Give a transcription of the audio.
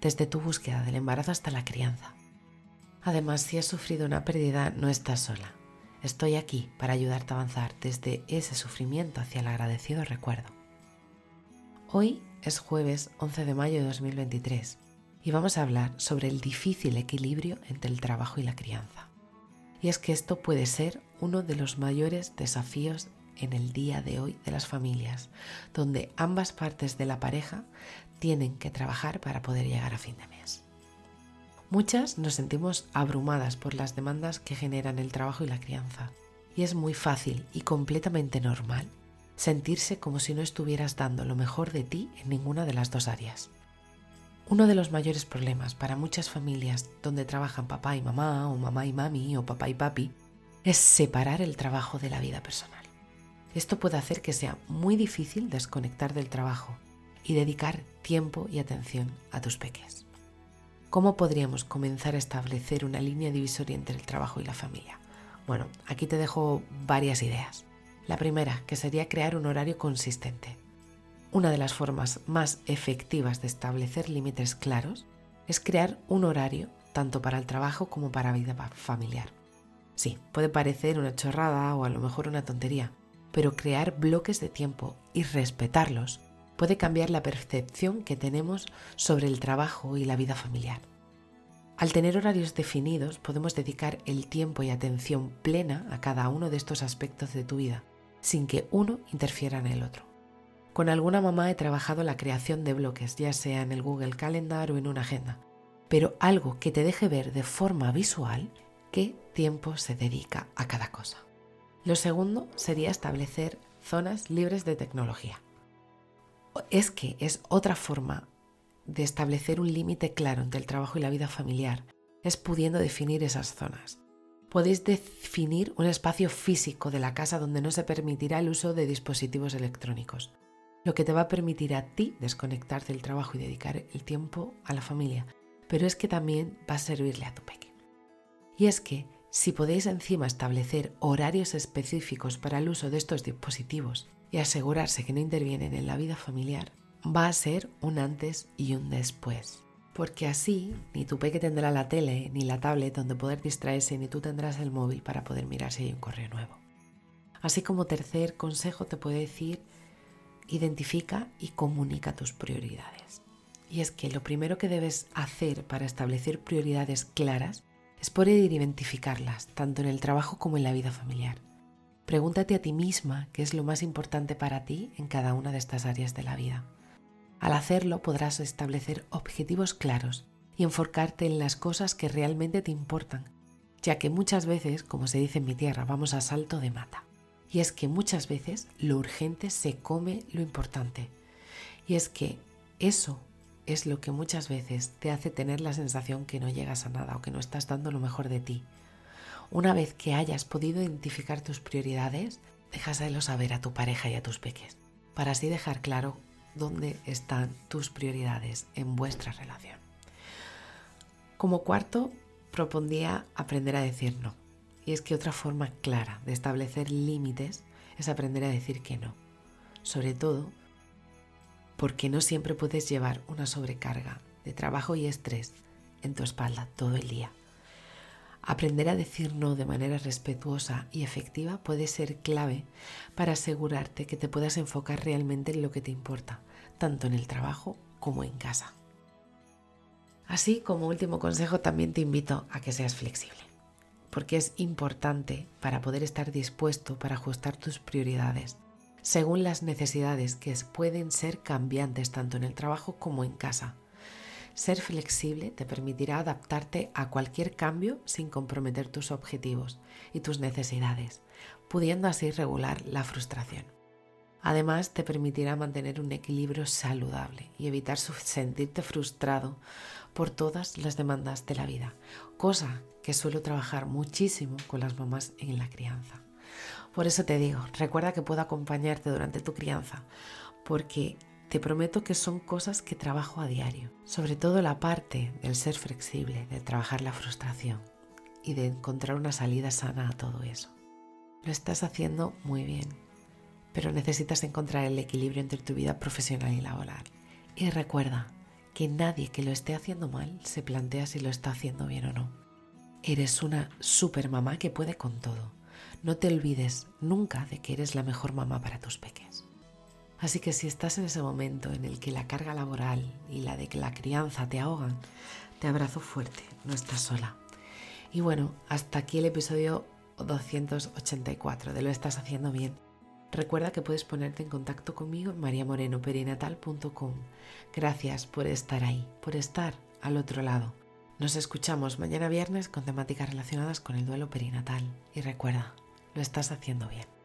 desde tu búsqueda del embarazo hasta la crianza. Además, si has sufrido una pérdida, no estás sola. Estoy aquí para ayudarte a avanzar desde ese sufrimiento hacia el agradecido recuerdo. Hoy es jueves 11 de mayo de 2023 y vamos a hablar sobre el difícil equilibrio entre el trabajo y la crianza. Y es que esto puede ser uno de los mayores desafíos en el día de hoy de las familias, donde ambas partes de la pareja tienen que trabajar para poder llegar a fin de mes. Muchas nos sentimos abrumadas por las demandas que generan el trabajo y la crianza, y es muy fácil y completamente normal sentirse como si no estuvieras dando lo mejor de ti en ninguna de las dos áreas. Uno de los mayores problemas para muchas familias donde trabajan papá y mamá o mamá y mami o papá y papi es separar el trabajo de la vida personal. Esto puede hacer que sea muy difícil desconectar del trabajo y dedicar tiempo y atención a tus peques. ¿Cómo podríamos comenzar a establecer una línea divisoria entre el trabajo y la familia? Bueno, aquí te dejo varias ideas. La primera, que sería crear un horario consistente. Una de las formas más efectivas de establecer límites claros es crear un horario tanto para el trabajo como para la vida familiar. Sí, puede parecer una chorrada o a lo mejor una tontería, pero crear bloques de tiempo y respetarlos puede cambiar la percepción que tenemos sobre el trabajo y la vida familiar. Al tener horarios definidos podemos dedicar el tiempo y atención plena a cada uno de estos aspectos de tu vida, sin que uno interfiera en el otro. Con alguna mamá he trabajado la creación de bloques, ya sea en el Google Calendar o en una agenda, pero algo que te deje ver de forma visual qué tiempo se dedica a cada cosa. Lo segundo sería establecer zonas libres de tecnología es que es otra forma de establecer un límite claro entre el trabajo y la vida familiar, es pudiendo definir esas zonas. Podéis definir un espacio físico de la casa donde no se permitirá el uso de dispositivos electrónicos, lo que te va a permitir a ti desconectar del trabajo y dedicar el tiempo a la familia, pero es que también va a servirle a tu peque. Y es que si podéis encima establecer horarios específicos para el uso de estos dispositivos y asegurarse que no intervienen en la vida familiar, va a ser un antes y un después. Porque así ni tu peque tendrá la tele ni la tablet donde poder distraerse, ni tú tendrás el móvil para poder mirar si hay un correo nuevo. Así como tercer consejo te puede decir, identifica y comunica tus prioridades. Y es que lo primero que debes hacer para establecer prioridades claras es poder identificarlas, tanto en el trabajo como en la vida familiar. Pregúntate a ti misma qué es lo más importante para ti en cada una de estas áreas de la vida. Al hacerlo podrás establecer objetivos claros y enfocarte en las cosas que realmente te importan, ya que muchas veces, como se dice en mi tierra, vamos a salto de mata. Y es que muchas veces lo urgente se come lo importante. Y es que eso es lo que muchas veces te hace tener la sensación que no llegas a nada o que no estás dando lo mejor de ti. Una vez que hayas podido identificar tus prioridades, déjaselo saber a tu pareja y a tus peques, para así dejar claro dónde están tus prioridades en vuestra relación. Como cuarto, propondría aprender a decir no. Y es que otra forma clara de establecer límites es aprender a decir que no. Sobre todo porque no siempre puedes llevar una sobrecarga de trabajo y estrés en tu espalda todo el día. Aprender a decir no de manera respetuosa y efectiva puede ser clave para asegurarte que te puedas enfocar realmente en lo que te importa, tanto en el trabajo como en casa. Así como último consejo también te invito a que seas flexible, porque es importante para poder estar dispuesto para ajustar tus prioridades según las necesidades que pueden ser cambiantes tanto en el trabajo como en casa ser flexible te permitirá adaptarte a cualquier cambio sin comprometer tus objetivos y tus necesidades, pudiendo así regular la frustración. Además, te permitirá mantener un equilibrio saludable y evitar sentirte frustrado por todas las demandas de la vida, cosa que suelo trabajar muchísimo con las mamás en la crianza. Por eso te digo, recuerda que puedo acompañarte durante tu crianza, porque te prometo que son cosas que trabajo a diario, sobre todo la parte del ser flexible, de trabajar la frustración y de encontrar una salida sana a todo eso. Lo estás haciendo muy bien, pero necesitas encontrar el equilibrio entre tu vida profesional y laboral. Y recuerda que nadie que lo esté haciendo mal se plantea si lo está haciendo bien o no. Eres una super mamá que puede con todo. No te olvides nunca de que eres la mejor mamá para tus peques. Así que si estás en ese momento en el que la carga laboral y la de la crianza te ahogan, te abrazo fuerte, no estás sola. Y bueno, hasta aquí el episodio 284 de Lo estás haciendo bien. Recuerda que puedes ponerte en contacto conmigo en mariamorenoperinatal.com. Gracias por estar ahí, por estar al otro lado. Nos escuchamos mañana viernes con temáticas relacionadas con el duelo perinatal. Y recuerda, lo estás haciendo bien.